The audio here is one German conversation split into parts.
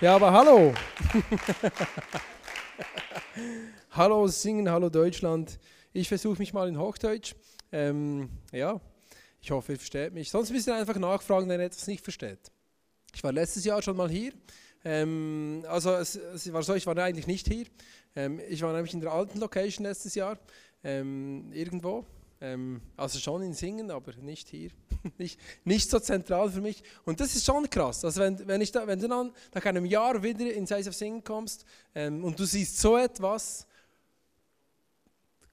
Ja, aber hallo. hallo Singen, hallo Deutschland. Ich versuche mich mal in Hochdeutsch. Ähm, ja, ich hoffe, ihr versteht mich. Sonst müsst ihr einfach nachfragen, wenn ihr etwas nicht versteht. Ich war letztes Jahr schon mal hier. Ähm, also es, es, war so, ich war eigentlich nicht hier. Ähm, ich war nämlich in der alten Location letztes Jahr. Ähm, irgendwo. Ähm, also schon in Singen, aber nicht hier. nicht, nicht so zentral für mich. Und das ist schon krass. Also wenn, wenn, ich da, wenn du dann nach einem Jahr wieder in Size of Singen kommst ähm, und du siehst so etwas,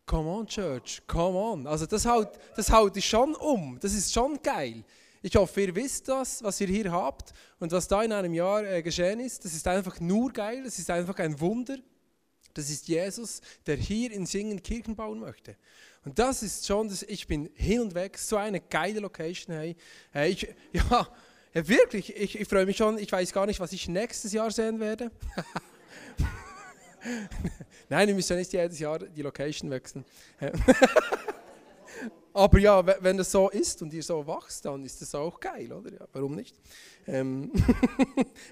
come on Church, come on. Also das haut, das haut dich schon um. Das ist schon geil. Ich hoffe, ihr wisst das, was ihr hier habt und was da in einem Jahr äh, geschehen ist. Das ist einfach nur geil. Das ist einfach ein Wunder. Das ist Jesus, der hier in Singen Kirchen bauen möchte. Und das ist schon, das, ich bin hin und weg, so eine geile Location. Hey. ich, ja, wirklich, ich, ich freue mich schon, ich weiß gar nicht, was ich nächstes Jahr sehen werde. Nein, ihr müsst ja nicht jedes Jahr die Location wechseln. Aber ja, wenn das so ist und ihr so wachst, dann ist das auch geil, oder? Ja, warum nicht? Ähm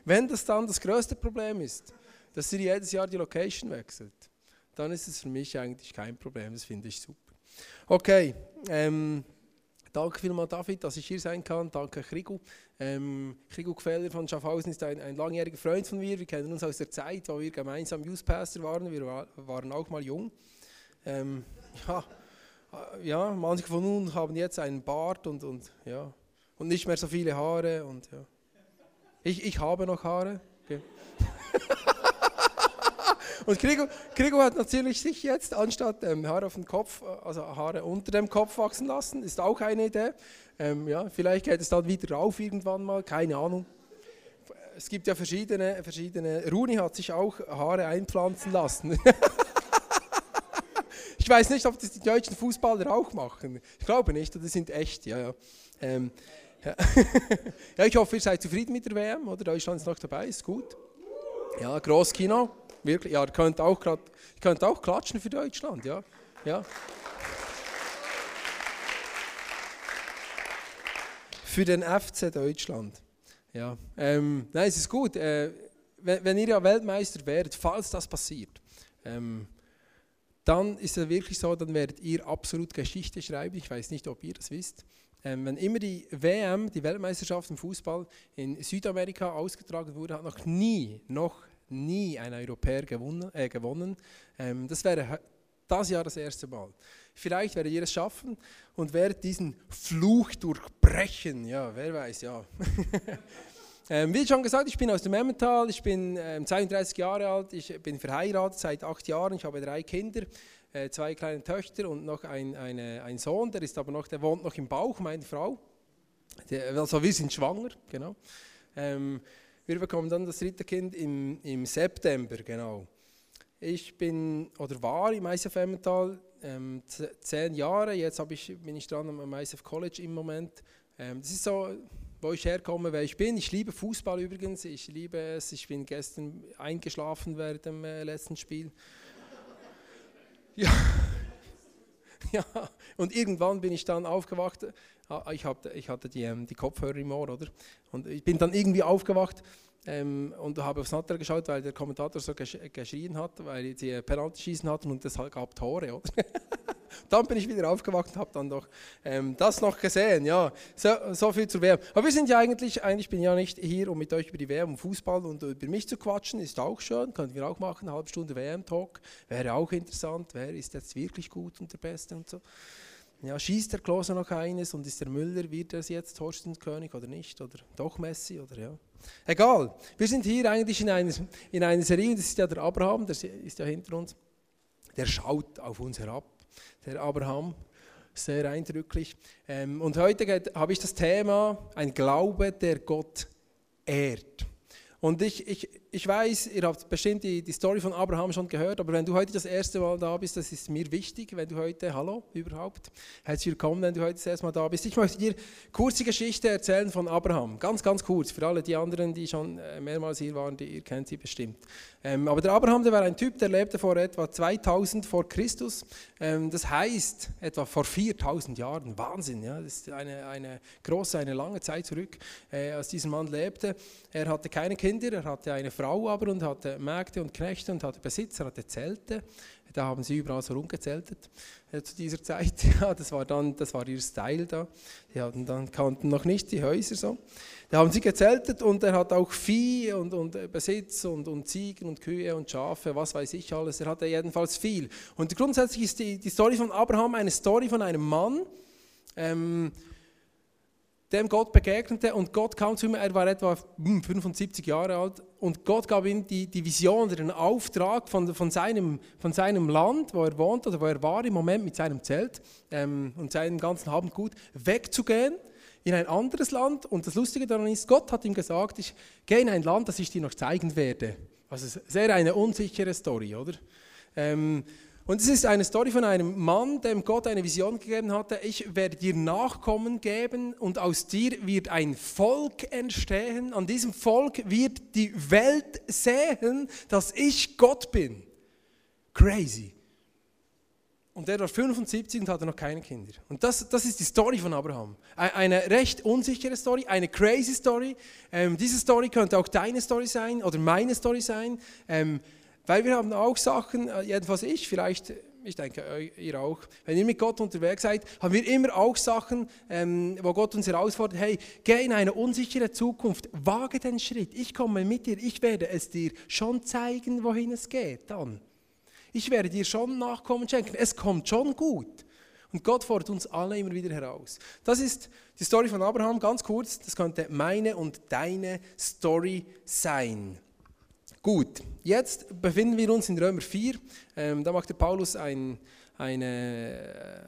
wenn das dann das größte Problem ist, dass ihr jedes Jahr die Location wechselt, dann ist es für mich eigentlich kein Problem. Das finde ich super. Okay, ähm, danke vielmals David, dass ich hier sein kann. Danke Krigu. Ähm, Krigu Gefeller von Schaffhausen ist ein, ein, langjähriger Freund von mir. Wir kennen uns aus der Zeit, wo wir gemeinsam Youth Pastor waren. Wir war, waren auch mal jung. Ähm, ja, äh, ja, manche von uns haben jetzt einen Bart und, und, ja, und nicht mehr so viele Haare. Und, ja. ich, ich habe noch Haare. Okay. Und Krigo, Krigo hat natürlich sich jetzt anstatt ähm, Haare auf dem Kopf, äh, also Haare unter dem Kopf wachsen lassen, ist auch eine Idee. Ähm, ja, vielleicht geht es dann wieder rauf irgendwann mal, keine Ahnung. Es gibt ja verschiedene, verschiedene. Runi hat sich auch Haare einpflanzen lassen. ich weiß nicht, ob das die deutschen Fußballer auch machen. Ich glaube nicht, die sind echt, ja, ja. Ähm, ja. ja, ich hoffe, ihr seid zufrieden mit der WM, oder? Deutschland ist noch dabei, ist gut. Ja, Grosskino. Wirklich, ja, ihr könnt auch, grad, ihr könnt auch klatschen für Deutschland, ja. ja. Für den FC Deutschland. Ja, ähm, nein, es ist gut. Äh, wenn, wenn, ihr ja Weltmeister werdet, falls das passiert, ähm, dann ist es wirklich so, dann werdet ihr absolut Geschichte schreiben. Ich weiß nicht, ob ihr das wisst. Ähm, wenn immer die WM, die Weltmeisterschaft im Fußball in Südamerika ausgetragen wurde, hat noch nie, noch nie ein Europäer gewonnen. Äh, gewonnen. Ähm, das wäre das Jahr das erste Mal. Vielleicht werdet ihr es schaffen und werdet diesen Fluch durchbrechen. Ja, wer weiß, ja. ähm, wie schon gesagt, ich bin aus dem Emmental, ich bin ähm, 32 Jahre alt, ich bin verheiratet seit acht Jahren, ich habe drei Kinder, äh, zwei kleine Töchter und noch ein, eine, ein Sohn, der ist aber noch, der wohnt noch im Bauch, meine Frau. Der, also wir sind schwanger, genau. Ähm, wir bekommen dann das dritte Kind im, im September, genau. Ich bin oder war im ISF Emmental ähm, zehn Jahre, jetzt ich, bin ich dran am ISF College im Moment. Ähm, das ist so, wo ich herkomme, wer ich bin. Ich liebe Fußball übrigens, ich liebe es. Ich bin gestern eingeschlafen während dem äh, letzten Spiel. ja. ja, und irgendwann bin ich dann aufgewacht Ah, ich, hatte die, ähm, die Kopfhörer im Ohr, oder? Und ich bin dann irgendwie aufgewacht ähm, und habe aufs Natter geschaut, weil der Kommentator so gesch geschrien hat, weil sie Penalty schießen hatten und es gab Tore, dann bin ich wieder aufgewacht und habe dann doch ähm, das noch gesehen. Ja, so, so, viel zur WM. Aber wir sind ja eigentlich, eigentlich bin ich ja nicht hier, um mit euch über die WM und Fußball und über mich zu quatschen. Ist auch schön, können wir auch machen. Eine halbe Stunde WM-Talk wäre auch interessant. Wer ist jetzt wirklich gut und der Beste und so. Ja, schießt der Klose noch eines und ist der Müller, wird es jetzt Torstenkönig oder nicht? Oder doch Messi? Oder ja. Egal. Wir sind hier eigentlich in einer, in einer Serie, das ist ja der Abraham, der ist ja hinter uns. Der schaut auf uns herab. Der Abraham, sehr eindrücklich. Ähm, und heute habe ich das Thema, ein Glaube, der Gott ehrt. Und ich, ich, ich weiß, ihr habt bestimmt die, die Story von Abraham schon gehört, aber wenn du heute das erste Mal da bist, das ist mir wichtig, wenn du heute, hallo überhaupt, herzlich willkommen, wenn du heute das erste Mal da bist. Ich möchte dir kurz die Geschichte erzählen von Abraham, ganz, ganz kurz, für alle die anderen, die schon äh, mehrmals hier waren, die, ihr kennt sie bestimmt. Ähm, aber der Abraham, der war ein Typ, der lebte vor etwa 2000 vor Christus, ähm, das heißt etwa vor 4000 Jahren, Wahnsinn, ja, das ist eine, eine große, eine lange Zeit zurück, äh, als dieser Mann lebte. Er hatte keine Kinder, er hatte eine Frau, Frau aber und hatte Mägde und Knechte und hatte Besitzer, hatte Zelte. Da haben sie überall so rumgezeltet äh, zu dieser Zeit. Ja, das war dann, das war ihr Style da. Die hatten dann kannten noch nicht die Häuser so. Da haben sie gezeltet und er hat auch Vieh und, und äh, Besitz und, und Ziegen und Kühe und Schafe, was weiß ich alles. Er hatte jedenfalls viel. Und grundsätzlich ist die, die Story von Abraham eine Story von einem Mann, ähm, dem Gott begegnete und Gott kam zu ihm, er war etwa 75 hm, Jahre alt und Gott gab ihm die, die Vision oder den Auftrag von, von, seinem, von seinem Land, wo er wohnt oder wo er war im Moment mit seinem Zelt ähm, und seinem ganzen Habendgut, wegzugehen in ein anderes Land und das Lustige daran ist, Gott hat ihm gesagt, ich gehe in ein Land, das ich dir noch zeigen werde. Also sehr eine unsichere Story, oder? Ähm, und es ist eine Story von einem Mann, dem Gott eine Vision gegeben hatte, ich werde dir Nachkommen geben und aus dir wird ein Volk entstehen. An diesem Volk wird die Welt sehen, dass ich Gott bin. Crazy. Und er war 75 und hatte noch keine Kinder. Und das, das ist die Story von Abraham. Eine recht unsichere Story, eine crazy Story. Ähm, diese Story könnte auch deine Story sein oder meine Story sein. Ähm, weil wir haben auch Sachen, äh, jedenfalls ich, vielleicht, ich denke ihr auch, wenn ihr mit Gott unterwegs seid, haben wir immer auch Sachen, ähm, wo Gott uns herausfordert, hey, geh in eine unsichere Zukunft, wage den Schritt, ich komme mit dir, ich werde es dir schon zeigen, wohin es geht dann. Ich werde dir schon Nachkommen schenken, es kommt schon gut. Und Gott fordert uns alle immer wieder heraus. Das ist die Story von Abraham, ganz kurz, das könnte meine und deine Story sein. Gut, jetzt befinden wir uns in Römer 4. Ähm, da macht der Paulus ein, eine äh,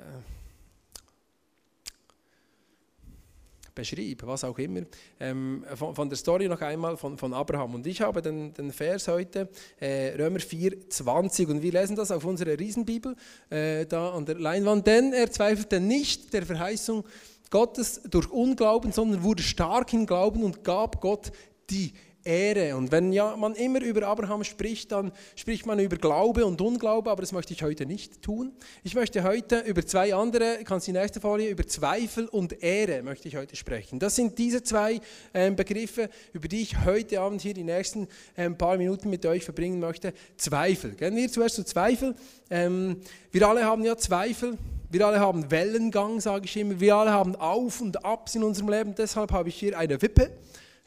Beschrieb, was auch immer, ähm, von, von, der Story noch einmal von, von Abraham. Und ich habe den, den Vers heute, äh, Römer 4, 20, und wir lesen das auf unserer Riesenbibel, äh, da an der Leinwand. Denn er zweifelte nicht der Verheißung Gottes durch Unglauben, sondern wurde stark im Glauben und gab Gott die Ehre. Und wenn ja, man immer über Abraham spricht, dann spricht man über Glaube und Unglaube, aber das möchte ich heute nicht tun. Ich möchte heute über zwei andere, kannst die nächste Folie, über Zweifel und Ehre möchte ich heute sprechen. Das sind diese zwei ähm, Begriffe, über die ich heute Abend hier die nächsten ähm, paar Minuten mit euch verbringen möchte. Zweifel. Gehen wir zuerst zu Zweifel. Ähm, wir alle haben ja Zweifel. Wir alle haben Wellengang, sage ich immer. Wir alle haben Auf und Abs in unserem Leben. Deshalb habe ich hier eine Wippe.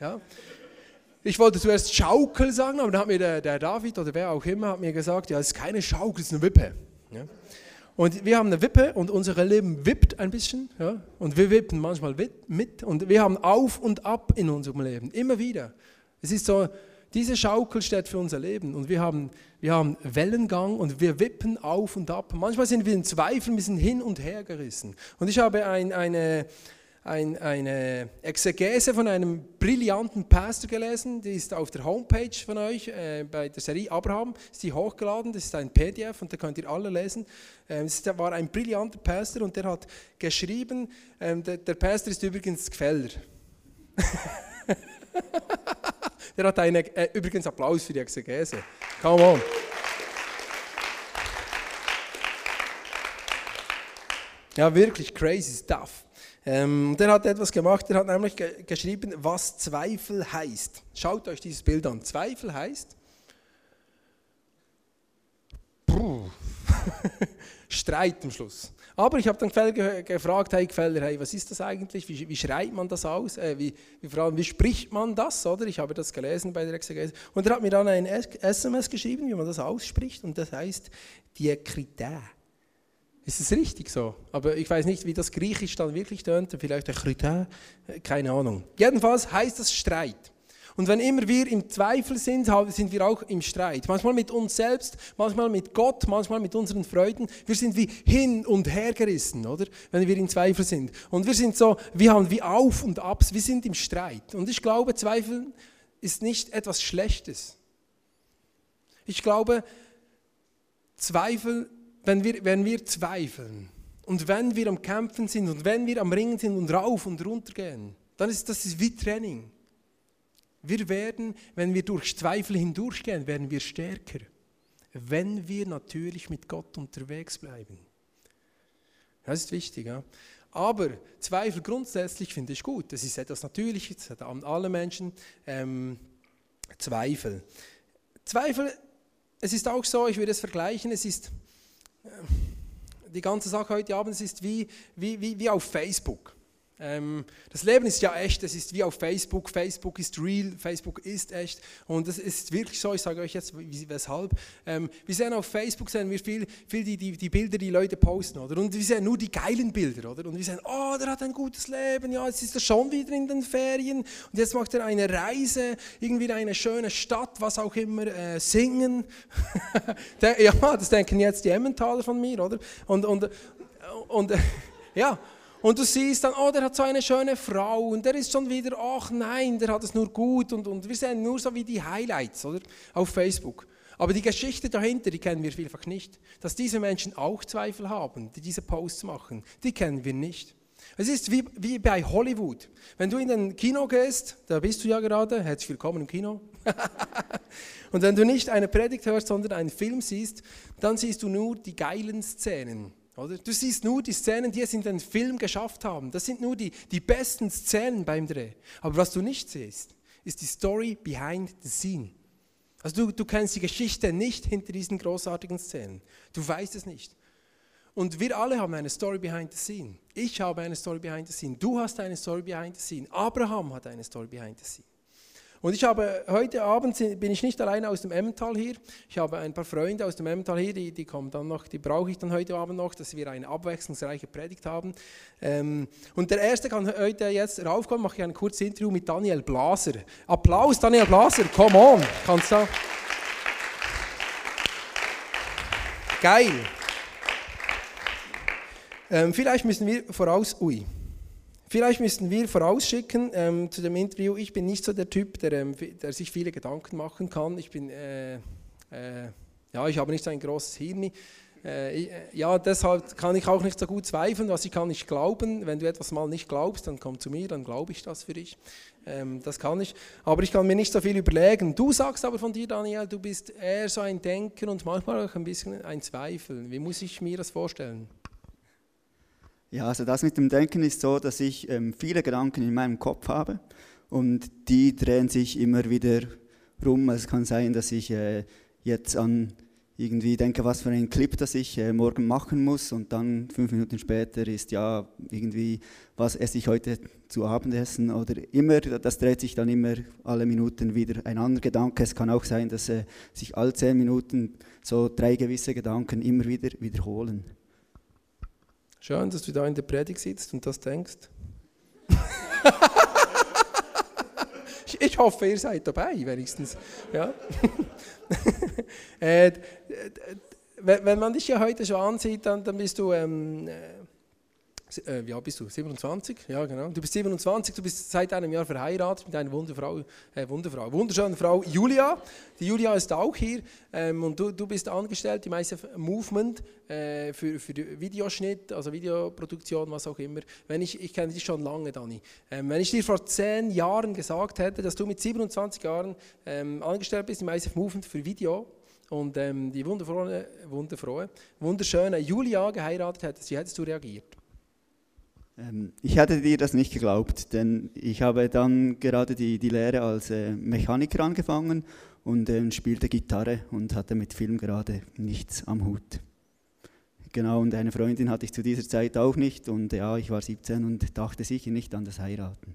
Ja. Ich wollte zuerst Schaukel sagen, aber dann hat mir der, der David oder wer auch immer hat mir gesagt, ja, es ist keine Schaukel, es ist eine Wippe. Ja. Und wir haben eine Wippe und unser Leben wippt ein bisschen. Ja? Und wir wippen manchmal mit. Und wir haben Auf und Ab in unserem Leben, immer wieder. Es ist so, diese Schaukel steht für unser Leben. Und wir haben, wir haben Wellengang und wir wippen auf und ab. Manchmal sind wir in Zweifeln, wir sind hin und her gerissen. Und ich habe ein, eine, ein, eine Exegese von einem brillanten Pastor gelesen, die ist auf der Homepage von euch, äh, bei der Serie Abraham, ist die hochgeladen, das ist ein PDF und da könnt ihr alle lesen. Ähm, es war ein brillanter Pastor und der hat geschrieben, ähm, der, der Pastor ist übrigens Gfeller. der hat eine, äh, übrigens Applaus für die Exegese. Come on. Ja, wirklich crazy stuff. Ähm, der hat etwas gemacht, der hat nämlich ge geschrieben, was Zweifel heißt. Schaut euch dieses Bild an. Zweifel heißt Streit am Schluss. Aber ich habe dann Gefäller gefragt, hey Gefäller, hey, was ist das eigentlich? Wie, wie schreibt man das aus? Äh, wie, wie, vor wie spricht man das? Oder? Ich habe das gelesen bei der Exegese. Und er hat mir dann ein SMS geschrieben, wie man das ausspricht. Und das heißt Diakrität. Ist es richtig so? Aber ich weiß nicht, wie das Griechisch dann wirklich tönt. Vielleicht ein Chrytin, keine Ahnung. Jedenfalls heißt das Streit. Und wenn immer wir im Zweifel sind, sind wir auch im Streit. Manchmal mit uns selbst, manchmal mit Gott, manchmal mit unseren Freuden. Wir sind wie hin und her gerissen, oder? Wenn wir im Zweifel sind. Und wir sind so, wir haben wie Auf und Abs, wir sind im Streit. Und ich glaube, Zweifel ist nicht etwas Schlechtes. Ich glaube, Zweifel wenn wir, wenn wir zweifeln und wenn wir am Kämpfen sind und wenn wir am Ringen sind und rauf und runter gehen, dann ist das wie Training. Wir werden, wenn wir durch Zweifel hindurchgehen, werden wir stärker, wenn wir natürlich mit Gott unterwegs bleiben. Das ist wichtig. Ja? Aber Zweifel grundsätzlich finde ich gut. Das ist etwas Natürliches, das haben alle Menschen. Ähm, Zweifel. Zweifel, es ist auch so, ich würde es vergleichen, es ist die ganze Sache heute Abend, ist wie, wie, wie, wie auf Facebook. Ähm, das Leben ist ja echt, es ist wie auf Facebook, Facebook ist real, Facebook ist echt und es ist wirklich so, ich sage euch jetzt weshalb. Ähm, wir sehen auf Facebook sehen wir viel, viel die, die, die Bilder, die Leute posten, oder? Und wir sehen nur die geilen Bilder, oder? Und wir sehen, oh, der hat ein gutes Leben, ja, jetzt ist er schon wieder in den Ferien und jetzt macht er eine Reise, irgendwie in eine schöne Stadt, was auch immer, äh, singen. ja, das denken jetzt die Emmentaler von mir, oder? Und, und, und ja, und du siehst dann, oh, der hat so eine schöne Frau und der ist schon wieder, ach nein, der hat es nur gut. Und, und wir sehen nur so wie die Highlights oder? auf Facebook. Aber die Geschichte dahinter, die kennen wir vielfach nicht. Dass diese Menschen auch Zweifel haben, die diese Posts machen, die kennen wir nicht. Es ist wie, wie bei Hollywood. Wenn du in den Kino gehst, da bist du ja gerade, herzlich willkommen im Kino. und wenn du nicht eine Predigt hörst, sondern einen Film siehst, dann siehst du nur die geilen Szenen. Oder? Du siehst nur die Szenen, die es in den Film geschafft haben. Das sind nur die, die besten Szenen beim Dreh. Aber was du nicht siehst, ist die Story behind the scene. Also du, du kennst die Geschichte nicht hinter diesen großartigen Szenen. Du weißt es nicht. Und wir alle haben eine Story behind the scene. Ich habe eine Story behind the scene. Du hast eine Story behind the scene. Abraham hat eine Story behind the scene. Und ich habe heute Abend bin ich nicht alleine aus dem Emmental hier. Ich habe ein paar Freunde aus dem Emmental hier, die, die kommen dann noch, die brauche ich dann heute Abend noch, dass wir eine abwechslungsreiche Predigt haben. Ähm, und der erste kann heute jetzt raufkommen, mache ich ein kurzes Interview mit Daniel Blaser. Applaus, Daniel Blaser, come on, kannst du? Geil. Ähm, vielleicht müssen wir voraus, ui. Vielleicht müssten wir vorausschicken ähm, zu dem Interview, ich bin nicht so der Typ, der, ähm, der sich viele Gedanken machen kann. Ich bin, äh, äh, ja, ich habe nicht so ein großes Hirn. Äh, äh, ja, deshalb kann ich auch nicht so gut zweifeln, was ich kann nicht glauben. Wenn du etwas mal nicht glaubst, dann komm zu mir, dann glaube ich das für dich. Ähm, das kann ich. Aber ich kann mir nicht so viel überlegen. Du sagst aber von dir, Daniel, du bist eher so ein Denker und manchmal auch ein bisschen ein Zweifeln. Wie muss ich mir das vorstellen? Ja, also das mit dem Denken ist so, dass ich ähm, viele Gedanken in meinem Kopf habe und die drehen sich immer wieder rum. Es kann sein, dass ich äh, jetzt an irgendwie denke, was für einen Clip, das ich äh, morgen machen muss und dann fünf Minuten später ist ja irgendwie, was esse ich heute zu Abendessen oder immer, das dreht sich dann immer alle Minuten wieder ein anderer Gedanke. Es kann auch sein, dass äh, sich alle zehn Minuten so drei gewisse Gedanken immer wieder wiederholen. Schön, dass du da in der Predigt sitzt und das denkst. ich hoffe, ihr seid dabei, wenigstens. Ja. äh, wenn man dich ja heute schon ansieht, dann, dann bist du ähm, äh, äh, ja, bist du 27? Ja, genau. Du bist 27, du bist seit einem Jahr verheiratet mit einer Wunderfrau, äh, Wunderfrau, wunderschönen Frau Julia. Die Julia ist auch hier ähm, und du, du bist angestellt im ICF Movement äh, für, für Videoschnitt, also Videoproduktion, was auch immer. Wenn ich, ich kenne dich schon lange, Dani. Ähm, wenn ich dir vor zehn Jahren gesagt hätte, dass du mit 27 Jahren ähm, angestellt bist im ICF Movement für Video, und ähm, die wunderfrohe, wunderfrohe, wunderschöne Julia geheiratet hättest, wie hättest du reagiert? Ähm, ich hätte dir das nicht geglaubt, denn ich habe dann gerade die, die Lehre als äh, Mechaniker angefangen und äh, spielte Gitarre und hatte mit Film gerade nichts am Hut. Genau, und eine Freundin hatte ich zu dieser Zeit auch nicht und ja, ich war 17 und dachte sicher nicht an das Heiraten.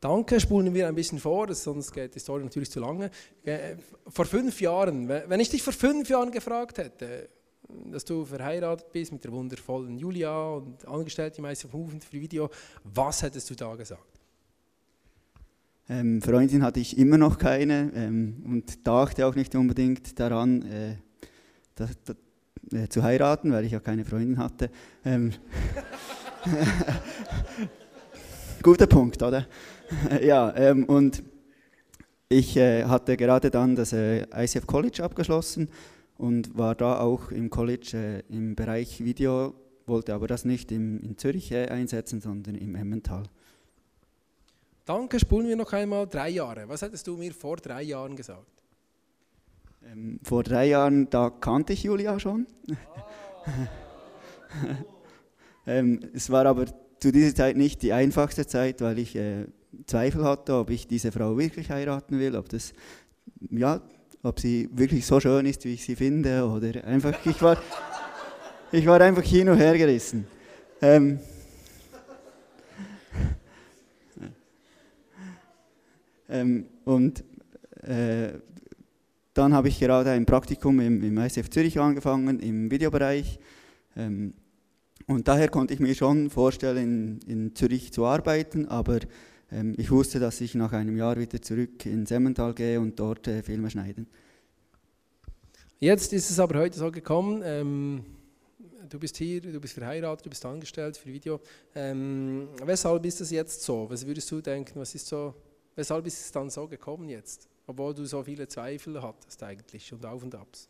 Danke, spulen wir ein bisschen vor, sonst geht die Story natürlich zu lange. Äh, vor fünf Jahren, wenn ich dich vor fünf Jahren gefragt hätte, dass du verheiratet bist mit der wundervollen Julia und angestellt im ICF Movement für Video. Was hättest du da gesagt? Ähm, Freundin hatte ich immer noch keine ähm, und dachte auch nicht unbedingt daran, äh, das, das, äh, zu heiraten, weil ich ja keine Freundin hatte. Ähm, guter Punkt, oder? ja, ähm, und ich äh, hatte gerade dann das äh, ICF College abgeschlossen und war da auch im College äh, im Bereich Video, wollte aber das nicht im, in Zürich äh, einsetzen, sondern im Emmental. Danke, spulen wir noch einmal drei Jahre. Was hättest du mir vor drei Jahren gesagt? Ähm, vor drei Jahren, da kannte ich Julia schon. Oh. ähm, es war aber zu dieser Zeit nicht die einfachste Zeit, weil ich äh, Zweifel hatte, ob ich diese Frau wirklich heiraten will, ob das, ja, ob sie wirklich so schön ist, wie ich sie finde, oder einfach, ich war, ich war einfach hin und her gerissen. Ähm, ähm, und äh, dann habe ich gerade ein Praktikum im, im ICF Zürich angefangen, im Videobereich. Ähm, und daher konnte ich mir schon vorstellen, in, in Zürich zu arbeiten, aber ähm, ich wusste, dass ich nach einem Jahr wieder zurück in Emmental gehe und dort äh, Filme schneiden. Jetzt ist es aber heute so gekommen, ähm, du bist hier, du bist verheiratet, du bist angestellt für Video. Ähm, weshalb ist das jetzt so? Was würdest du denken, was ist so, weshalb ist es dann so gekommen jetzt? Obwohl du so viele Zweifel hattest eigentlich und Auf und Abs.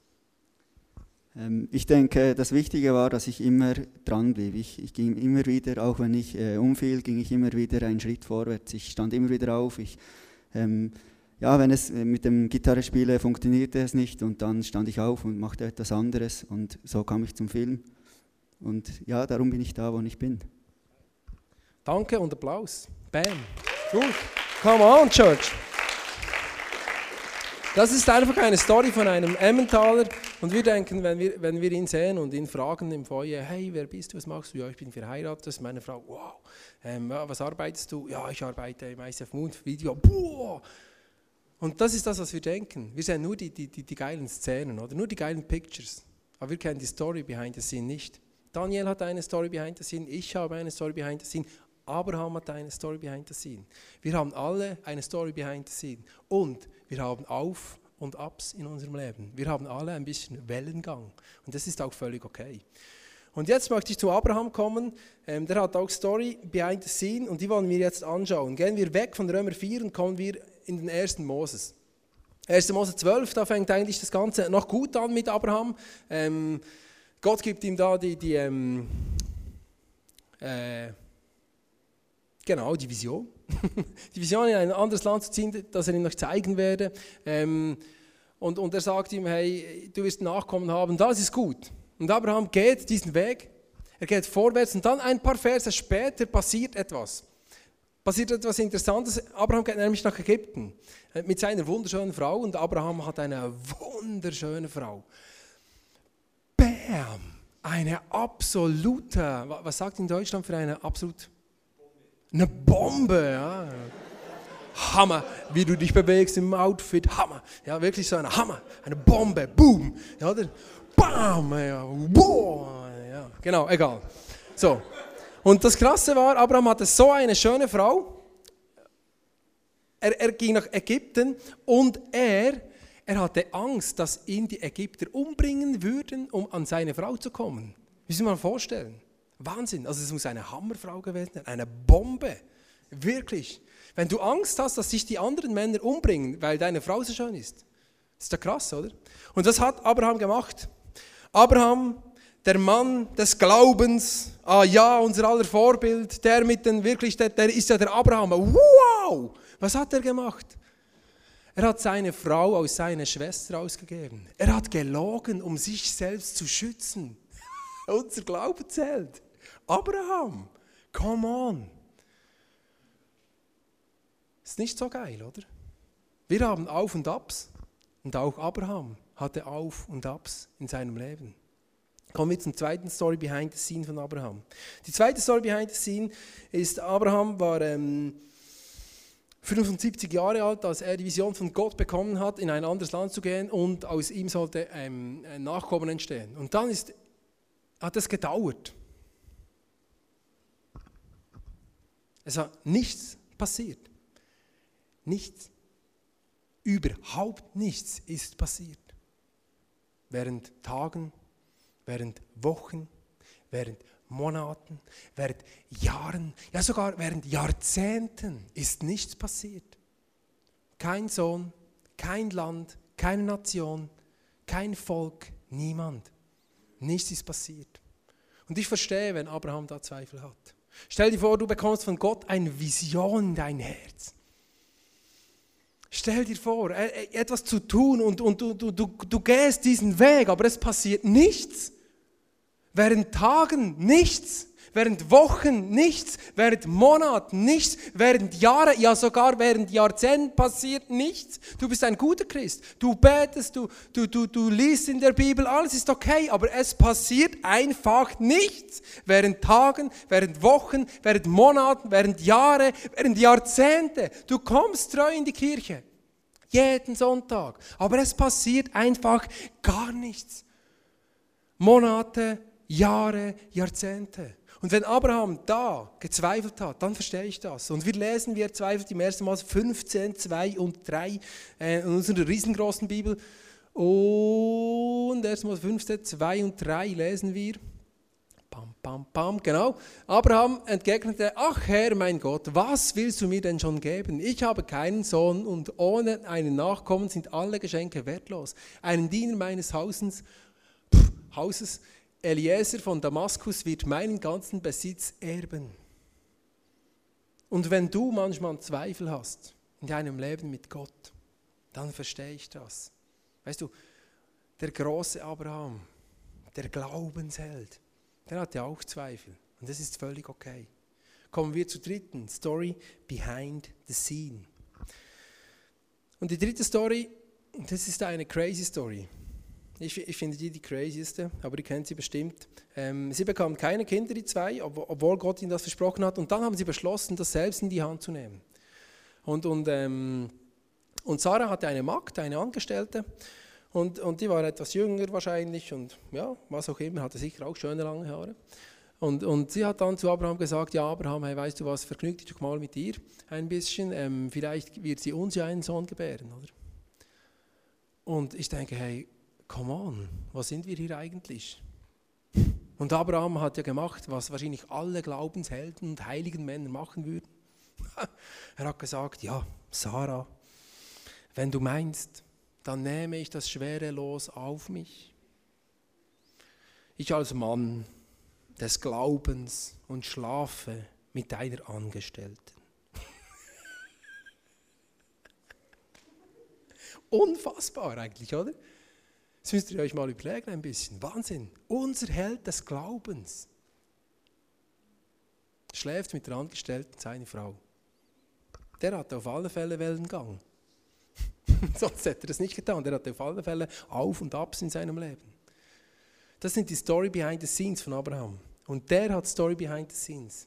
Ähm, ich denke, das Wichtige war, dass ich immer dran blieb. Ich, ich ging immer wieder, auch wenn ich äh, umfiel, ging ich immer wieder einen Schritt vorwärts. Ich stand immer wieder auf. Ich, ähm, ja, wenn es äh, mit dem Gitarrespielen funktionierte es nicht und dann stand ich auf und machte etwas anderes und so kam ich zum Film. Und ja, darum bin ich da, wo ich bin. Danke und Applaus. Bam. Gut. Come on, Church. Das ist einfach eine Story von einem Emmentaler und wir denken, wenn wir, wenn wir ihn sehen und ihn fragen im Feuer, hey, wer bist du, was machst du? Ja, ich bin verheiratet. Meine Frau, wow. Ähm, was arbeitest du? Ja, ich arbeite im ICF Mund Video. Boah. Und das ist das, was wir denken. Wir sehen nur die, die, die, die geilen Szenen oder nur die geilen Pictures. Aber wir kennen die Story behind the scene nicht. Daniel hat eine Story behind the scene, ich habe eine Story behind the scene, Abraham hat eine Story behind the scene. Wir haben alle eine Story behind the scene. Und wir haben Auf und Abs in unserem Leben. Wir haben alle ein bisschen Wellengang. Und das ist auch völlig okay. Und jetzt möchte ich zu Abraham kommen. Ähm, der hat auch Story behind the scene und die wollen wir jetzt anschauen. Gehen wir weg von Römer 4 und kommen wir in den ersten Moses. 1. Mose 12, da fängt eigentlich das Ganze noch gut an mit Abraham. Ähm, Gott gibt ihm da die, die ähm, äh, genau, die Vision. Die Vision, in ein anderes Land zu ziehen, das er ihm noch zeigen werde. Ähm, und, und er sagt ihm, hey, du wirst Nachkommen haben, das ist gut. Und Abraham geht diesen Weg, er geht vorwärts und dann ein paar Verse später passiert etwas. Passiert etwas Interessantes. Abraham geht nämlich nach Ägypten äh, mit seiner wunderschönen Frau und Abraham hat eine wunderschöne Frau. Bam! Eine absolute, was sagt in Deutschland für eine absolut eine Bombe, ja. Hammer, wie du dich bewegst im Outfit, Hammer. Ja, wirklich so eine Hammer, eine Bombe, boom. Ja? Bam, ja, boah, ja, genau, egal. So. Und das Krasse war, Abraham hatte so eine schöne Frau. Er, er ging nach Ägypten und er, er hatte Angst, dass ihn die Ägypter umbringen würden, um an seine Frau zu kommen. Wie Sie mal vorstellen. Wahnsinn. Also es muss eine Hammerfrau gewesen sein, eine Bombe. Wirklich. Wenn du Angst hast, dass sich die anderen Männer umbringen, weil deine Frau so schön ist. ist ja krass, oder? Und das hat Abraham gemacht. Abraham, der Mann des Glaubens, ah ja, unser aller Vorbild, der mit den wirklich, der, der ist ja der Abraham. Wow! Was hat er gemacht? Er hat seine Frau aus seiner Schwester ausgegeben. Er hat gelogen, um sich selbst zu schützen. Unser Glaube zählt. Abraham, come on. Ist nicht so geil, oder? Wir haben Auf und Abs und auch Abraham hatte Auf und Abs in seinem Leben. Kommen wir zum zweiten Story behind the scene von Abraham. Die zweite Story behind the scene ist, Abraham war ähm, 75 Jahre alt, als er die Vision von Gott bekommen hat, in ein anderes Land zu gehen und aus ihm sollte ähm, ein Nachkommen entstehen. Und dann ist, hat es gedauert. Es hat nichts passiert. Nichts. Überhaupt nichts ist passiert. Während Tagen, während Wochen, während Monaten, während Jahren, ja sogar während Jahrzehnten ist nichts passiert. Kein Sohn, kein Land, keine Nation, kein Volk, niemand. Nichts ist passiert. Und ich verstehe, wenn Abraham da Zweifel hat. Stell dir vor, du bekommst von Gott eine Vision in dein Herz. Stell dir vor, äh, äh, etwas zu tun und, und du, du, du, du gehst diesen Weg, aber es passiert nichts. Während Tagen nichts. Während Wochen nichts, während Monaten nichts, während Jahre, ja sogar während Jahrzehnten passiert nichts. Du bist ein guter Christ, du betest, du, du, du, du liest in der Bibel, alles ist okay, aber es passiert einfach nichts. Während Tagen, während Wochen, während Monaten, während Jahre, während Jahrzehnte. Du kommst treu in die Kirche. Jeden Sonntag. Aber es passiert einfach gar nichts. Monate, Jahre, Jahrzehnte. Und wenn Abraham da gezweifelt hat, dann verstehe ich das. Und wir lesen, wie er zweifelt im ersten Mal 15, 2 und 3 äh, in unserer riesengroßen Bibel. Und erstmal 15, 2 und 3 lesen wir. Pam, pam, pam, genau. Abraham entgegnete, ach Herr, mein Gott, was willst du mir denn schon geben? Ich habe keinen Sohn und ohne einen Nachkommen sind alle Geschenke wertlos. Einen Diener meines Hausens, pff, Hauses, Eliezer von Damaskus, wird meinen ganzen Besitz erben. Und wenn du manchmal Zweifel hast in deinem Leben mit Gott, dann verstehe ich das. Weißt du, der große Abraham, der Glaubensheld, der hatte auch Zweifel. Und das ist völlig okay. Kommen wir zur dritten Story behind the scene. Und die dritte Story, das ist eine crazy Story. Ich, ich finde die die crazyste, aber ihr kennt sie bestimmt. Ähm, sie bekamen keine Kinder, die zwei, obwohl Gott ihnen das versprochen hat. Und dann haben sie beschlossen, das selbst in die Hand zu nehmen. Und, und, ähm, und Sarah hatte eine Magd, eine Angestellte. Und, und die war etwas jünger wahrscheinlich und ja, was auch immer, hatte sicher auch schöne lange Haare. Und, und sie hat dann zu Abraham gesagt, ja Abraham, hey, weißt du was, vergnüg dich doch mal mit ihr ein bisschen, ähm, vielleicht wird sie uns ja einen Sohn gebären, oder? Und ich denke, hey, come on, was sind wir hier eigentlich? Und Abraham hat ja gemacht, was wahrscheinlich alle Glaubenshelden und heiligen Männer machen würden. er hat gesagt, ja, Sarah, wenn du meinst, dann nehme ich das schwere Los auf mich. Ich als Mann des Glaubens und schlafe mit deiner Angestellten. Unfassbar eigentlich, oder? Das müsst ihr euch mal überlegen ein bisschen. Wahnsinn. Unser Held des Glaubens schläft mit der Angestellten seiner Frau. Der hat auf alle Fälle Wellengang. Sonst hätte er das nicht getan. Der hatte auf alle Fälle Auf und Abs in seinem Leben. Das sind die Story behind the scenes von Abraham. Und der hat Story behind the scenes.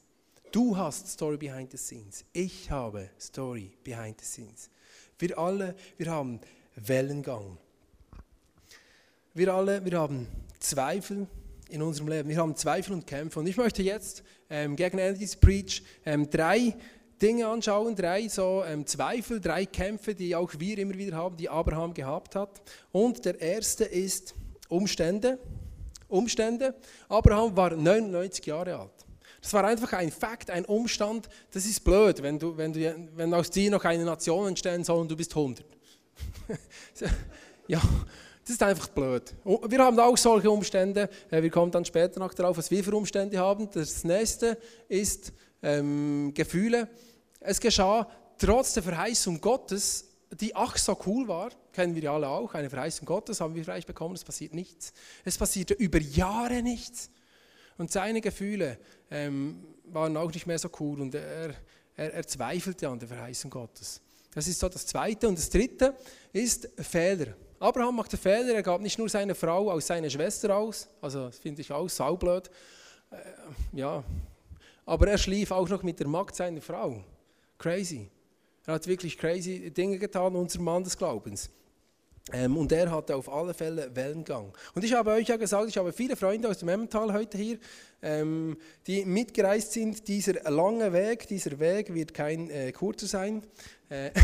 Du hast Story behind the scenes. Ich habe Story behind the scenes. Wir alle, wir haben Wellengang. Wir alle, wir haben Zweifel in unserem Leben. Wir haben Zweifel und Kämpfe. Und ich möchte jetzt ähm, gegen dieses Preach ähm, drei Dinge anschauen, drei so ähm, Zweifel, drei Kämpfe, die auch wir immer wieder haben, die Abraham gehabt hat. Und der erste ist Umstände. Umstände. Abraham war 99 Jahre alt. Das war einfach ein Fakt, ein Umstand. Das ist blöd, wenn, du, wenn, du, wenn aus dir noch eine Nation entstehen soll und du bist 100. ja, das ist einfach blöd. Wir haben auch solche Umstände. Äh, wir kommen dann später noch darauf, was wir für Umstände haben. Das nächste ist ähm, Gefühle. Es geschah trotz der Verheißung Gottes, die ach so cool war, kennen wir ja alle auch, eine Verheißung Gottes haben wir vielleicht bekommen, es passiert nichts. Es passierte über Jahre nichts. Und seine Gefühle ähm, waren auch nicht mehr so cool und er, er, er zweifelte an der Verheißung Gottes. Das ist so das Zweite. Und das Dritte ist Fehler. Abraham machte Fehler, er gab nicht nur seine Frau aus seiner Schwester aus, also das finde ich auch saublöd. Äh, ja, aber er schlief auch noch mit der Magd seiner Frau. Crazy. Er hat wirklich crazy Dinge getan, unser Mann des Glaubens. Ähm, und er hatte auf alle Fälle Wellengang. Und ich habe euch ja gesagt, ich habe viele Freunde aus dem Emmental heute hier, ähm, die mitgereist sind. Dieser lange Weg, dieser Weg wird kein äh, kurzer sein. Äh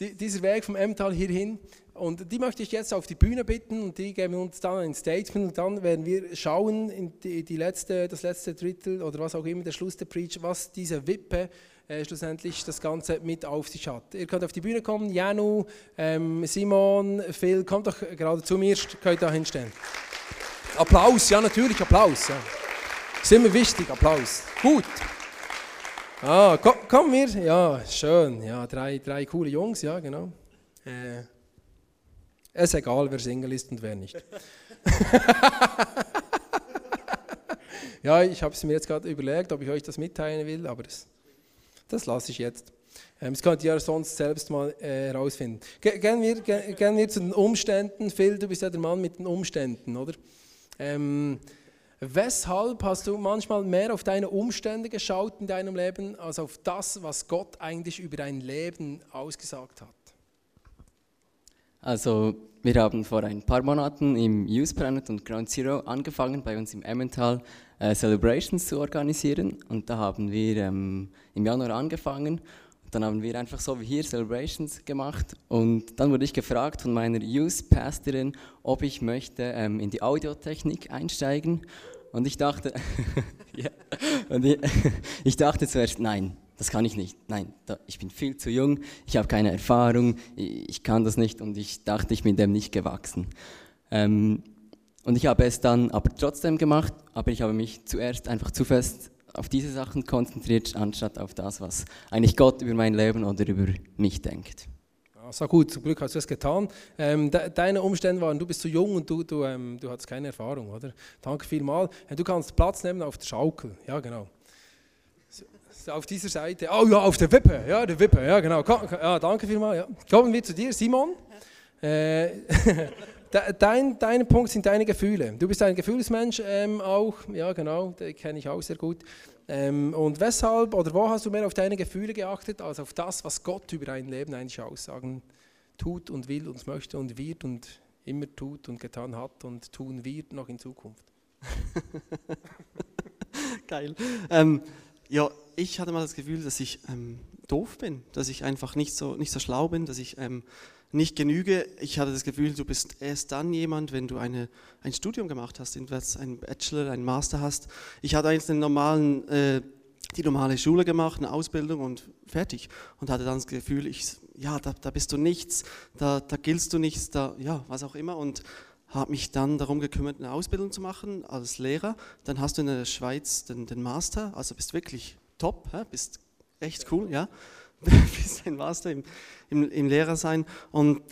dieser Weg vom Emmental hierhin. Und die möchte ich jetzt auf die Bühne bitten und die geben uns dann ein Statement und dann werden wir schauen in die, die letzte, das letzte Drittel oder was auch immer, der Schluss der Preach, was diese Wippe äh, schlussendlich das Ganze mit auf sich hat. Ihr könnt auf die Bühne kommen, Janu, ähm, Simon, Phil, kommt doch gerade zu mir, könnt da hinstellen. Applaus, ja natürlich, Applaus. Ja. Ist immer wichtig, Applaus. Gut. Ah, komm, komm mir, ja, schön, ja, drei, drei coole Jungs, ja, genau. Äh, es ist egal, wer Single ist und wer nicht. Ja, ich habe es mir jetzt gerade überlegt, ob ich euch das mitteilen will, aber das, das lasse ich jetzt. Ähm, das könnt ihr ja sonst selbst mal äh, herausfinden. Gehen wir, gehen wir zu den Umständen. Phil, du bist ja der Mann mit den Umständen, oder? Ähm, weshalb hast du manchmal mehr auf deine Umstände geschaut in deinem Leben, als auf das, was Gott eigentlich über dein Leben ausgesagt hat? Also, wir haben vor ein paar Monaten im Youth Planet und Ground Zero angefangen, bei uns im Emmental äh, Celebrations zu organisieren. Und da haben wir ähm, im Januar angefangen dann haben wir einfach so wie hier Celebrations gemacht und dann wurde ich gefragt von meiner Youth Pastorin, ob ich möchte ähm, in die Audiotechnik einsteigen und ich dachte, und ich, ich, dachte zuerst, nein, das kann ich nicht. Nein, da, ich bin viel zu jung, ich habe keine Erfahrung, ich, ich, kann das nicht und ich dachte, ich bin dem nicht gewachsen. Ähm, und ich habe es dann aber trotzdem gemacht, aber ich habe mich zuerst einfach zu fest auf diese Sachen konzentriert, anstatt auf das, was eigentlich Gott über mein Leben oder über mich denkt. Ja, so gut, zum Glück hast du es getan. Ähm, de deine Umstände waren, du bist zu jung und du, du, ähm, du hattest keine Erfahrung, oder? Danke vielmals. Du kannst Platz nehmen auf der Schaukel, ja genau. Auf dieser Seite, oh ja, auf der Wippe, ja, der Wippe, ja genau. Ja, danke vielmals. Ja. Kommen wir zu dir, Simon. Äh, Dein, dein Punkt sind deine Gefühle. Du bist ein Gefühlsmensch ähm, auch, ja genau, den kenne ich auch sehr gut. Ähm, und weshalb oder wo hast du mehr auf deine Gefühle geachtet, als auf das, was Gott über dein Leben eigentlich aussagen tut und will und möchte und wird und immer tut und getan hat und tun wird noch in Zukunft? Geil. Ähm, ja, ich hatte mal das Gefühl, dass ich ähm, doof bin, dass ich einfach nicht so, nicht so schlau bin, dass ich ähm, nicht genüge. Ich hatte das Gefühl, du bist erst dann jemand, wenn du eine, ein Studium gemacht hast, ein Bachelor, ein Master hast. Ich hatte eigentlich den normalen, äh, die normale Schule gemacht, eine Ausbildung und fertig. Und hatte dann das Gefühl, ich, ja, da, da bist du nichts, da, da giltst du nichts, da, ja, was auch immer. Und habe mich dann darum gekümmert, eine Ausbildung zu machen als Lehrer. Dann hast du in der Schweiz den, den Master, also bist wirklich top, bist echt cool, ja. Bist ein Master im, im, im Lehrer sein. Und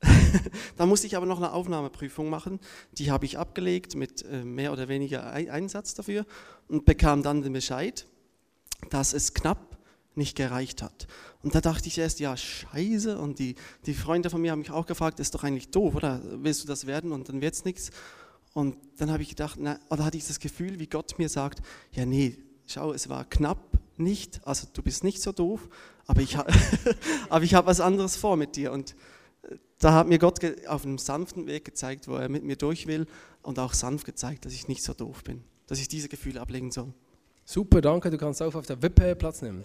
da musste ich aber noch eine Aufnahmeprüfung machen. Die habe ich abgelegt mit äh, mehr oder weniger Einsatz dafür und bekam dann den Bescheid, dass es knapp nicht gereicht hat. Und da dachte ich erst, ja, scheiße. Und die, die Freunde von mir haben mich auch gefragt, ist doch eigentlich doof, oder willst du das werden und dann wird es nichts. Und dann habe ich gedacht, na, oder hatte ich das Gefühl, wie Gott mir sagt, ja, nee, schau, es war knapp, nicht, also du bist nicht so doof, aber ich, aber ich habe was anderes vor mit dir. Und äh, da hat mir Gott auf einem sanften Weg gezeigt, wo er mit mir durch will und auch sanft gezeigt, dass ich nicht so doof bin, dass ich diese Gefühle ablegen soll. Super, danke, du kannst auch auf der Wippe Platz nehmen.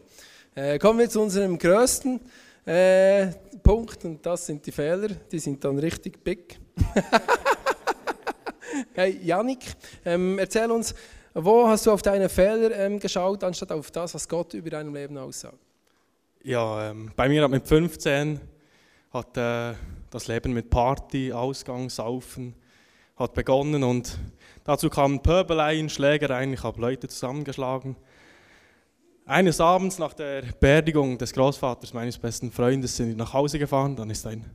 Äh, kommen wir zu unserem größten äh, Punkt und das sind die Fehler, die sind dann richtig big. hey, Janik, ähm, erzähl uns, wo hast du auf deine Fehler ähm, geschaut, anstatt auf das, was Gott über deinem Leben aussagt? Ja, ähm, bei mir hat mit 15 hat äh, das Leben mit Party, Ausgang, Saufen hat begonnen und dazu kamen Pöbeleien, Schlägereien, ich habe Leute zusammengeschlagen. Eines Abends nach der Beerdigung des Großvaters meines besten Freundes sind wir nach Hause gefahren, dann ist ein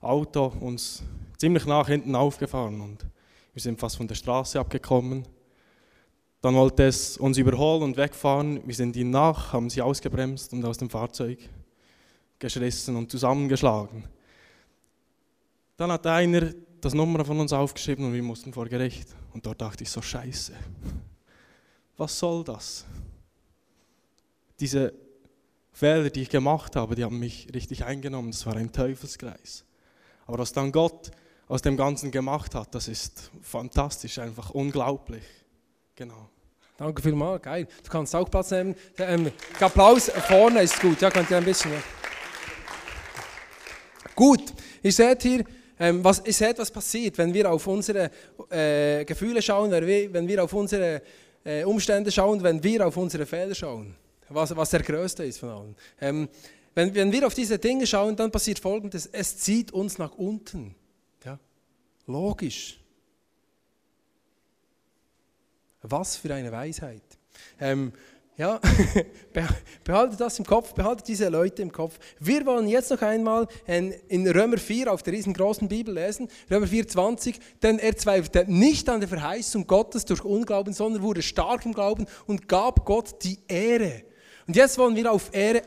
Auto uns ziemlich nach hinten aufgefahren und wir sind fast von der Straße abgekommen. Dann wollte es uns überholen und wegfahren. Wir sind ihnen nach, haben sie ausgebremst und aus dem Fahrzeug geschrissen und zusammengeschlagen. Dann hat einer das Nummer von uns aufgeschrieben und wir mussten vor Gericht. Und dort dachte ich so, scheiße, was soll das? Diese Fehler, die ich gemacht habe, die haben mich richtig eingenommen. Das war ein Teufelskreis. Aber was dann Gott aus dem Ganzen gemacht hat, das ist fantastisch, einfach unglaublich. Genau. Danke vielmals, geil. Du kannst auch Platz nehmen. Ähm, Applaus vorne ist gut. Ja, könnt ihr ein bisschen. Ja. Gut, ihr seht hier, ähm, was, ihr seht, was passiert, wenn wir auf unsere äh, Gefühle schauen, wenn wir, wenn wir auf unsere äh, Umstände schauen, wenn wir auf unsere Fehler schauen. Was, was der größte ist von allen. Ähm, wenn, wenn wir auf diese Dinge schauen, dann passiert Folgendes: Es zieht uns nach unten. Ja? Logisch. Was für eine Weisheit. Ähm, Ja, behaltet das im Kopf, behaltet diese Leute im Kopf. Wir wollen jetzt noch einmal in Römer 4 auf der riesengroßen Bibel lesen, Römer 4, 20, denn er zweifelte nicht an der Verheißung Gottes durch Unglauben, sondern wurde stark im Glauben und gab Gott die Ehre. Und jetzt wollen wir auf Ehre,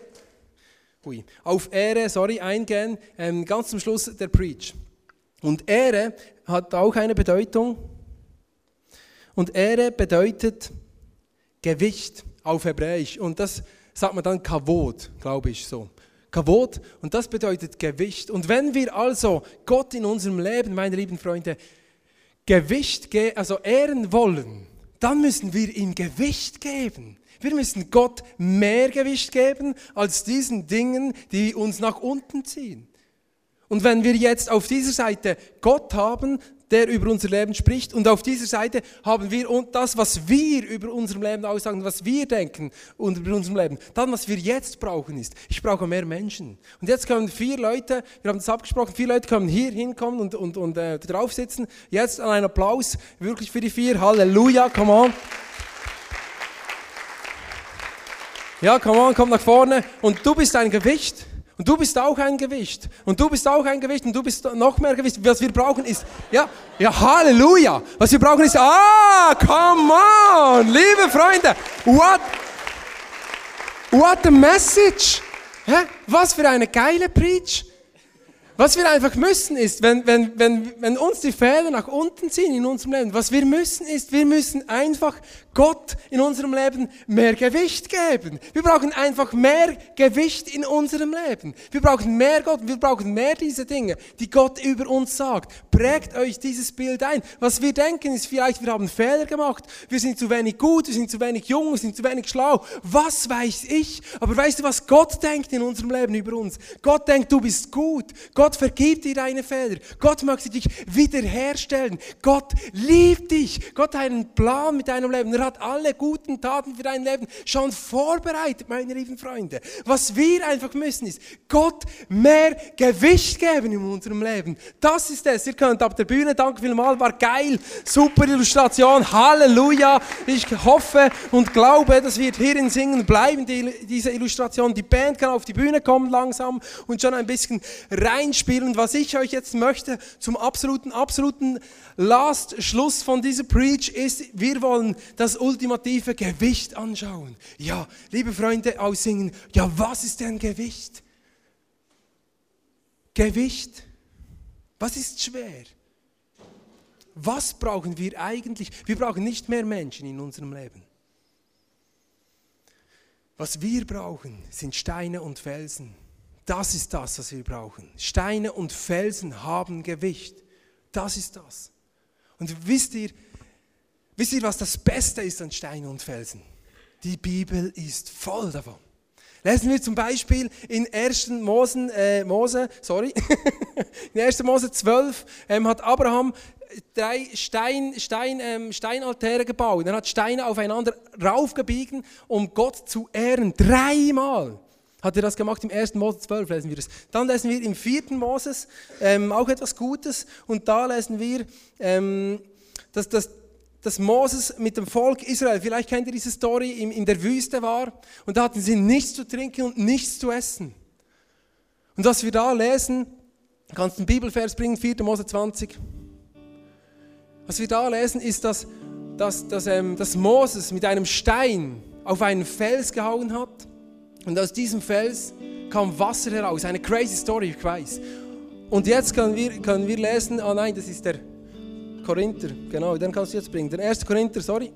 ui, auf Ehre, sorry, eingehen, ähm, ganz zum Schluss der Preach. Und Ehre hat auch eine Bedeutung. Und Ehre bedeutet Gewicht auf Hebräisch. Und das sagt man dann Kavod, glaube ich so. Kavod, und das bedeutet Gewicht. Und wenn wir also Gott in unserem Leben, meine lieben Freunde, Gewicht, also ehren wollen, dann müssen wir ihm Gewicht geben. Wir müssen Gott mehr Gewicht geben als diesen Dingen, die uns nach unten ziehen. Und wenn wir jetzt auf dieser Seite Gott haben, der über unser Leben spricht. Und auf dieser Seite haben wir das, was wir über unserem Leben aussagen, was wir denken und über unserem Leben. Dann, was wir jetzt brauchen, ist, ich brauche mehr Menschen. Und jetzt können vier Leute, wir haben das abgesprochen, vier Leute können hier hinkommen und, und, und äh, drauf sitzen. Jetzt einen Applaus wirklich für die vier. Halleluja, come on. Ja, come on, komm nach vorne. Und du bist ein Gewicht. Und du bist auch ein Gewicht. Und du bist auch ein Gewicht. Und du bist noch mehr Gewicht. Was wir brauchen ist, ja, ja, Halleluja. Was wir brauchen ist, ah, come on, liebe Freunde. What, what a message. Hä? Was für eine geile Preach. Was wir einfach müssen ist, wenn, wenn, wenn, wenn uns die Fehler nach unten ziehen in unserem Leben, was wir müssen ist, wir müssen einfach Gott in unserem Leben mehr Gewicht geben. Wir brauchen einfach mehr Gewicht in unserem Leben. Wir brauchen mehr Gott, wir brauchen mehr diese Dinge, die Gott über uns sagt. Prägt euch dieses Bild ein. Was wir denken ist vielleicht, wir haben Fehler gemacht, wir sind zu wenig gut, wir sind zu wenig jung, wir sind zu wenig schlau. Was weiß ich? Aber weißt du, was Gott denkt in unserem Leben über uns? Gott denkt, du bist gut. Gott vergibt dir deine Fehler. Gott möchte dich wiederherstellen. Gott liebt dich. Gott hat einen Plan mit deinem Leben. Er hat alle guten Taten für dein Leben schon vorbereitet, meine lieben Freunde. Was wir einfach müssen ist, Gott mehr Gewicht geben in unserem Leben. Das ist es. Ihr könnt ab der Bühne, danke vielmals, war geil, super Illustration, Halleluja. Ich hoffe und glaube, dass wir hierin singen bleiben, die, diese Illustration. Die Band kann auf die Bühne kommen langsam und schon ein bisschen reinspielen. Was ich euch jetzt möchte zum absoluten, absoluten Last Schluss von dieser Preach ist, wir wollen das ultimative Gewicht anschauen. Ja, liebe Freunde, aussingen, ja, was ist denn Gewicht? Gewicht. Was ist schwer? Was brauchen wir eigentlich? Wir brauchen nicht mehr Menschen in unserem Leben. Was wir brauchen, sind Steine und Felsen. Das ist das, was wir brauchen. Steine und Felsen haben Gewicht. Das ist das. Und wisst ihr, wisst ihr, was das Beste ist an Steinen und Felsen? Die Bibel ist voll davon. Lesen wir zum Beispiel in 1. Mosen, äh, Mose, sorry, in 1. Mose 12 ähm, hat Abraham drei Stein, Stein, ähm, Steinaltäre gebaut. Er hat Steine aufeinander raufgebiegen, um Gott zu ehren. Dreimal hat er das gemacht. Im 1. Mose 12 lesen wir das. Dann lesen wir im 4. Moses ähm, auch etwas Gutes. Und da lesen wir, ähm, dass, dass, dass Moses mit dem Volk Israel, vielleicht kennt ihr diese Story, in, der Wüste war. Und da hatten sie nichts zu trinken und nichts zu essen. Und was wir da lesen, kannst du einen Bibelvers bringen, 4. Mose 20. Was wir da lesen, ist, dass, dass, dass, ähm, dass Moses mit einem Stein auf einen Fels gehauen hat und aus diesem Fels kam Wasser heraus. Eine crazy Story, ich weiß. Und jetzt können wir, können wir lesen, oh nein, das ist der Korinther, genau, den kannst du jetzt bringen. Der 1. Korinther, sorry.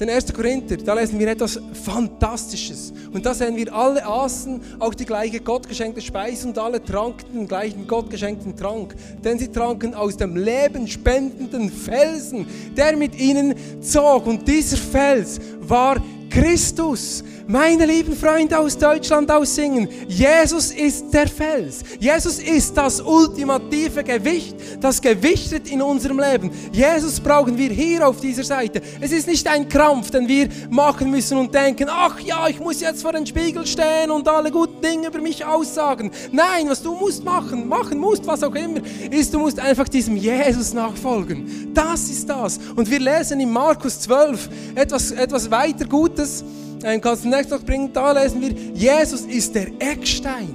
Den 1. Korinther, da lesen wir etwas Fantastisches. Und da sehen wir, alle aßen auch die gleiche gottgeschenkte Speise und alle tranken den gleichen gottgeschenkten Trank. Denn sie tranken aus dem lebenspendenden Felsen, der mit ihnen zog. Und dieser Fels war Christus. Meine lieben Freunde aus Deutschland aussingen, Jesus ist der Fels. Jesus ist das ultimative Gewicht, das gewichtet in unserem Leben. Jesus brauchen wir hier auf dieser Seite. Es ist nicht ein Krampf, den wir machen müssen und denken, ach ja, ich muss jetzt vor den Spiegel stehen und alle guten Dinge über mich aussagen. Nein, was du musst machen, machen musst, was auch immer, ist, du musst einfach diesem Jesus nachfolgen. Das ist das. Und wir lesen in Markus 12 etwas, etwas weiter Gutes. Ähm, kannst du nächstes noch bringen, da lesen wir, Jesus ist der Eckstein.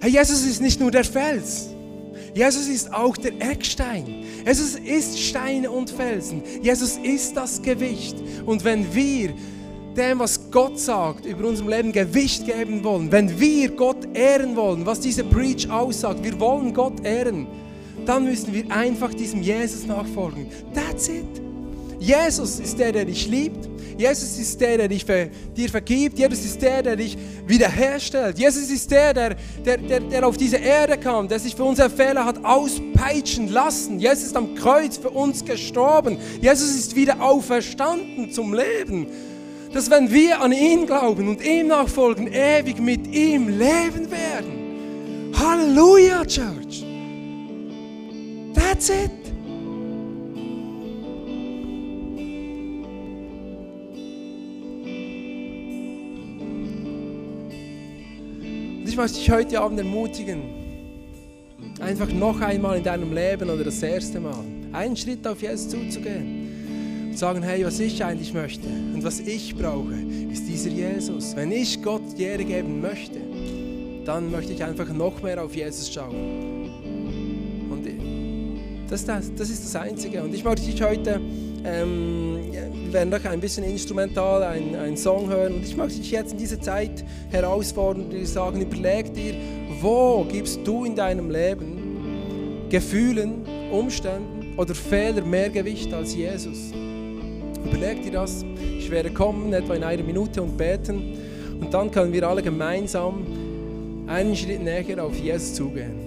Hey, Jesus ist nicht nur der Fels. Jesus ist auch der Eckstein. Jesus ist Steine und Felsen. Jesus ist das Gewicht. Und wenn wir dem, was Gott sagt, über unserem Leben Gewicht geben wollen, wenn wir Gott ehren wollen, was diese Preach aussagt, wir wollen Gott ehren, dann müssen wir einfach diesem Jesus nachfolgen. That's it. Jesus ist der, der dich liebt. Jesus ist der, der dich ver, dir vergibt. Jesus ist der, der dich wiederherstellt. Jesus ist der der, der, der, der auf diese Erde kam, der sich für unsere Fehler hat auspeitschen lassen. Jesus ist am Kreuz für uns gestorben. Jesus ist wieder auferstanden zum Leben. Dass wenn wir an ihn glauben und ihm nachfolgen, ewig mit ihm leben werden. Halleluja, Church. That's it. Ich möchte dich heute Abend ermutigen, einfach noch einmal in deinem Leben oder das erste Mal einen Schritt auf Jesus zuzugehen und sagen, hey, was ich eigentlich möchte und was ich brauche, ist dieser Jesus. Wenn ich Gott die Ehre geben möchte, dann möchte ich einfach noch mehr auf Jesus schauen. Und das, das, das ist das Einzige. Und ich möchte dich heute, ähm, wir werden noch ein bisschen instrumental einen, einen Song hören. Und ich möchte dich jetzt in dieser Zeit herausfordern und sagen, überleg dir, wo gibst du in deinem Leben Gefühlen, Umständen oder Fehler mehr Gewicht als Jesus? Überleg dir das. Ich werde kommen, etwa in einer Minute und beten. Und dann können wir alle gemeinsam einen Schritt näher auf Jesus zugehen.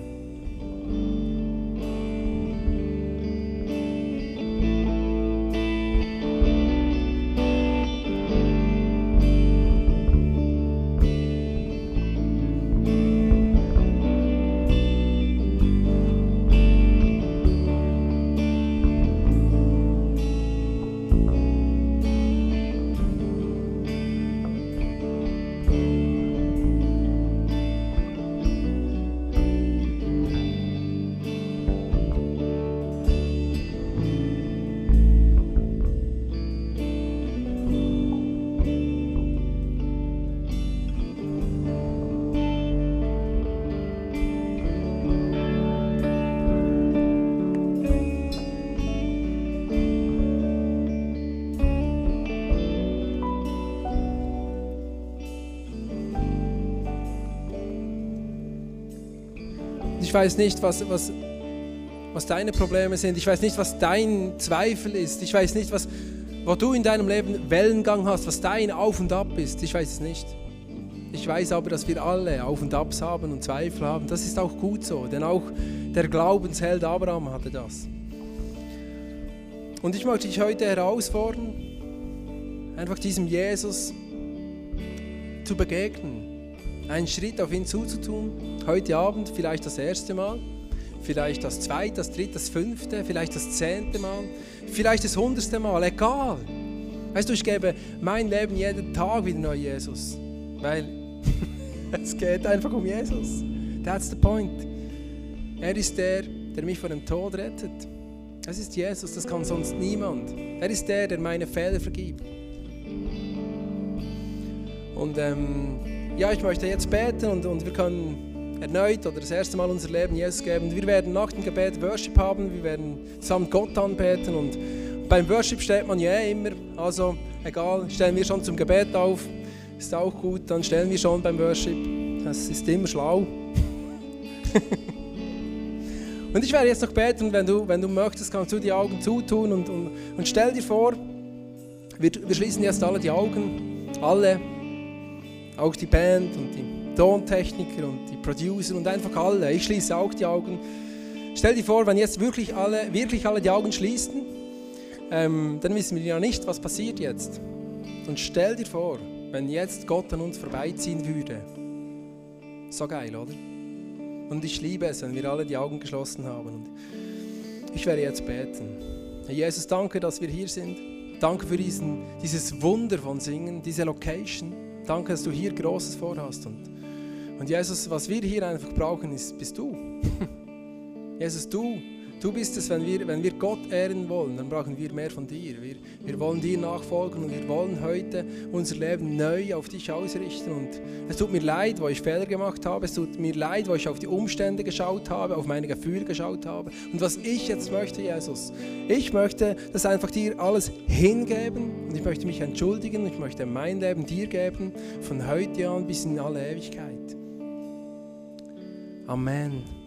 Weiß nicht, was, was, was deine Probleme sind. Ich weiß nicht, was dein Zweifel ist. Ich weiß nicht, was, wo du in deinem Leben Wellengang hast, was dein Auf und Ab ist. Ich weiß es nicht. Ich weiß aber, dass wir alle Auf und Abs haben und Zweifel haben. Das ist auch gut so, denn auch der Glaubensheld Abraham hatte das. Und ich möchte dich heute herausfordern, einfach diesem Jesus zu begegnen einen Schritt auf ihn zuzutun. Heute Abend vielleicht das erste Mal, vielleicht das zweite, das dritte, das fünfte, vielleicht das zehnte Mal, vielleicht das hundertste Mal, egal. Weißt du, ich gebe mein Leben jeden Tag wieder neu Jesus, weil es geht einfach um Jesus. That's the point. Er ist der, der mich von dem Tod rettet. Das ist Jesus, das kann sonst niemand. Er ist der, der meine Fehler vergibt. Und ähm, ja, ich möchte jetzt beten und, und wir können erneut oder das erste Mal unser Leben Jesus geben. Wir werden nach dem Gebet Worship haben, wir werden zusammen Gott anbeten und beim Worship steht man ja immer, also egal, stellen wir schon zum Gebet auf, ist auch gut, dann stellen wir schon beim Worship, das ist immer schlau. und ich werde jetzt noch beten, wenn du, wenn du möchtest, kannst du die Augen zutun und, und, und stell dir vor, wir, wir schließen jetzt alle die Augen, alle, auch die Band und die Tontechniker und die Producer und einfach alle. Ich schließe auch die Augen. Stell dir vor, wenn jetzt wirklich alle, wirklich alle die Augen schließen, ähm, dann wissen wir ja nicht, was passiert jetzt. Und stell dir vor, wenn jetzt Gott an uns vorbeiziehen würde. So geil, oder? Und ich liebe es, wenn wir alle die Augen geschlossen haben. Und ich werde jetzt beten. Herr Jesus, danke, dass wir hier sind. Danke für diesen, dieses Wunder von Singen, diese Location. Danke, dass du hier Großes vorhast. Und, und Jesus, was wir hier einfach brauchen, ist, bist du. Jesus, du Du bist es, wenn wir, wenn wir Gott ehren wollen, dann brauchen wir mehr von dir. Wir, wir wollen dir nachfolgen und wir wollen heute unser Leben neu auf dich ausrichten. Und es tut mir leid, wo ich Fehler gemacht habe. Es tut mir leid, wo ich auf die Umstände geschaut habe, auf meine Gefühle geschaut habe. Und was ich jetzt möchte, Jesus, ich möchte das einfach dir alles hingeben und ich möchte mich entschuldigen. Ich möchte mein Leben dir geben, von heute an bis in alle Ewigkeit. Amen.